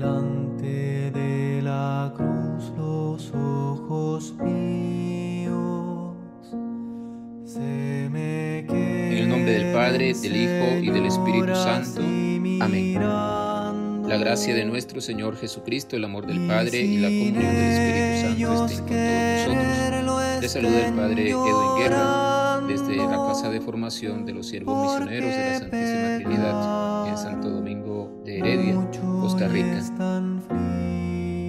delante de la cruz los ojos míos se me En el nombre del Padre, del Hijo y del Espíritu Santo. Amén. La gracia de nuestro Señor Jesucristo, el amor del Padre y la comunión del Espíritu Santo estén con todos nosotros. Les saluda el Padre Edwin Guerra desde la Casa de Formación de los Siervos Misioneros de la Santísima Trinidad en Santo Domingo de Heredia, Costa Rica.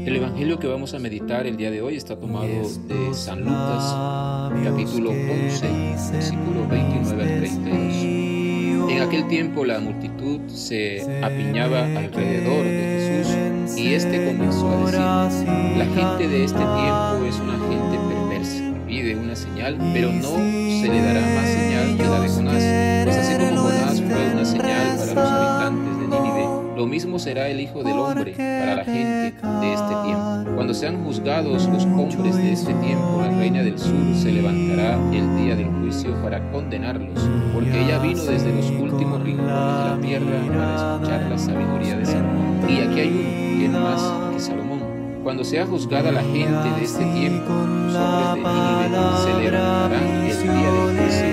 El Evangelio que vamos a meditar el día de hoy está tomado de San Lucas, capítulo 11, versículo 29 al 32. En aquel tiempo la multitud se apiñaba alrededor de Jesús y éste comenzó a decir, la gente de este tiempo es una una señal, pero no se le dará más señal que la de Jonás, pues así como Jonás fue una señal para los habitantes de Nínive, lo mismo será el Hijo del Hombre para la gente de este tiempo. Cuando sean juzgados los hombres de este tiempo, la reina del sur se levantará el día del juicio para condenarlos, porque ella vino desde los últimos rincones de la tierra para escuchar la sabiduría de Salomón. Y aquí hay uno que es más que Salomón. Cuando sea juzgada la gente de este tiempo, los hombres de Nínive se levantarán el día del juicio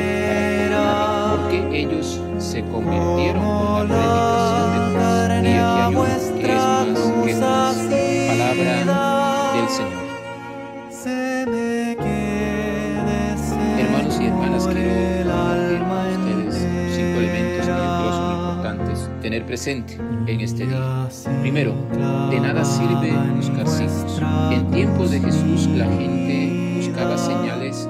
para porque ellos se convirtieron por la predicación de Dios. Y aquí hay uno que es más que. Palabra del Señor. Presente en este día. Primero, de nada sirve buscar signos. En tiempos de Jesús la gente buscaba señales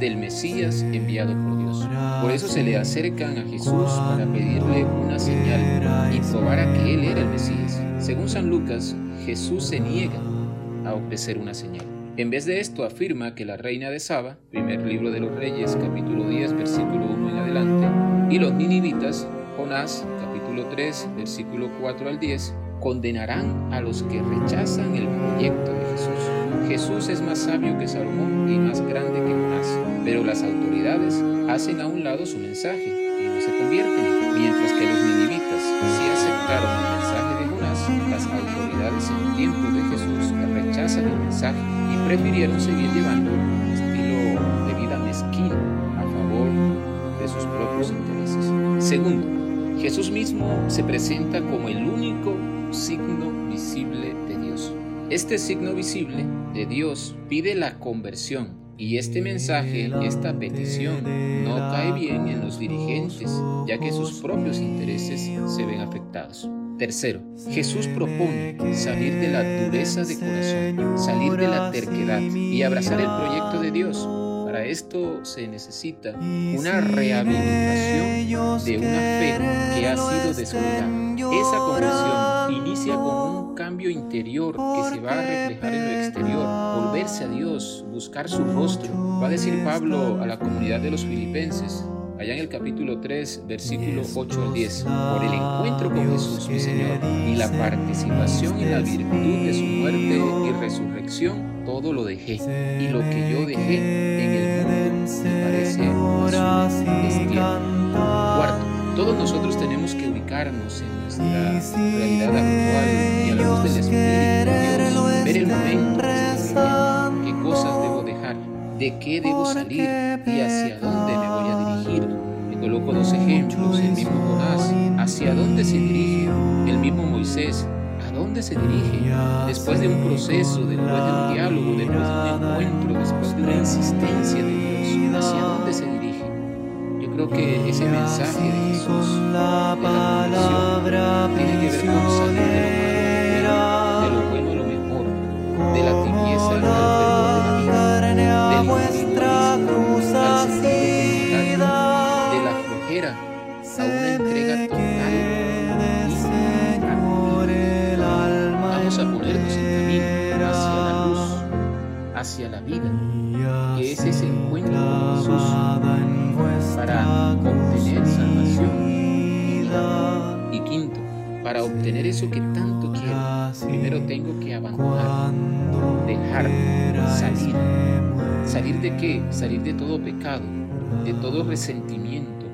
del Mesías enviado por Dios. Por eso se le acercan a Jesús para pedirle una señal y probar a que Él era el Mesías. Según San Lucas, Jesús se niega a ofrecer una señal. En vez de esto afirma que la reina de Saba, primer libro de los Reyes, capítulo 10, versículo 1 en adelante, y los ninivitas, Jonás, capítulo 3, versículo 4 al 10, condenarán a los que rechazan el proyecto de Jesús. Jesús es más sabio que Salomón y más grande que Jonás, pero las autoridades hacen a un lado su mensaje y no se convierten, mientras que los ninivitas sí aceptaron el mensaje de Jonás, las autoridades en tiempos de Jesús rechazan el mensaje y prefirieron seguir llevando un estilo de vida mezquino a favor de sus propios intereses. Segundo, Jesús mismo se presenta como el único signo visible de Dios. Este signo visible de Dios pide la conversión y este mensaje, esta petición, no cae bien en los dirigentes, ya que sus propios intereses se ven afectados. Tercero, Jesús propone salir de la dureza de corazón, salir de la terquedad y abrazar el proyecto de Dios. Para esto se necesita una rehabilitación de una fe que ha sido descuidada. Esa conversión inicia con un cambio interior que se va a reflejar en lo exterior, volverse a Dios, buscar su rostro. Va a decir Pablo a la comunidad de los filipenses, allá en el capítulo 3, versículo 8 al 10, por el encuentro con Jesús, mi Señor, y la participación en la virtud de su muerte y resurrección, todo lo dejé, y lo que yo dejé en el mundo me parece destierro. Cuarto, todos nosotros tenemos que ubicarnos en nuestra realidad actual y a la luz del Espíritu de Dios, ver el momento qué cosas debo dejar, de qué debo salir y hacia dónde coloco dos ejemplos, el mismo Jonás, hacia dónde se dirige, el mismo Moisés, a dónde se dirige, después de un proceso, después de un diálogo, después de un encuentro, después de una insistencia de Dios, hacia dónde se dirige. Yo creo que ese mensaje de Jesús, de la es ese encuentro con Jesús para obtener salvación y quinto, para obtener eso que tanto quiero, primero tengo que abandonar, dejar, salir. ¿Salir de qué? Salir de todo pecado, de todo resentimiento,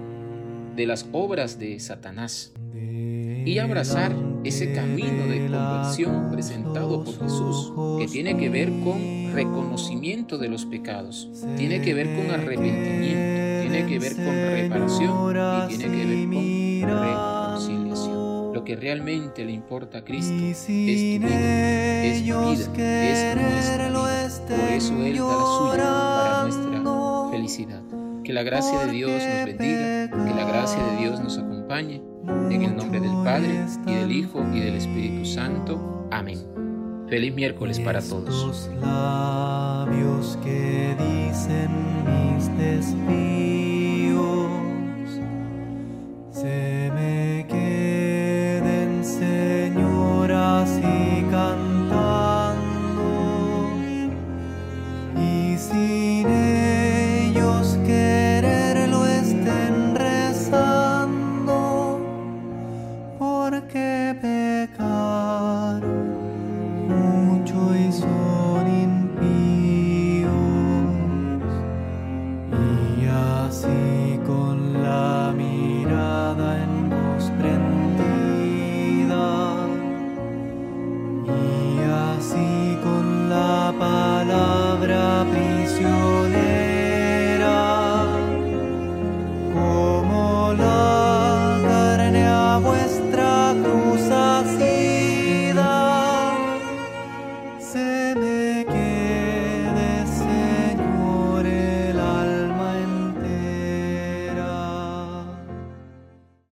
de las obras de Satanás y abrazar ese camino de conversión presentado por Jesús, que tiene que ver con reconocimiento de los pecados, tiene que ver con arrepentimiento, tiene que ver con reparación y tiene que ver con reconciliación. Lo que realmente le importa a Cristo es tu vida, es mi vida, es nuestra vida. Por eso Él da la suya para nuestra felicidad. Que la gracia de Dios nos bendiga, que la gracia de Dios nos acompañe. En el nombre del Padre, y del Hijo, y del Espíritu Santo. Amén. Feliz miércoles para todos.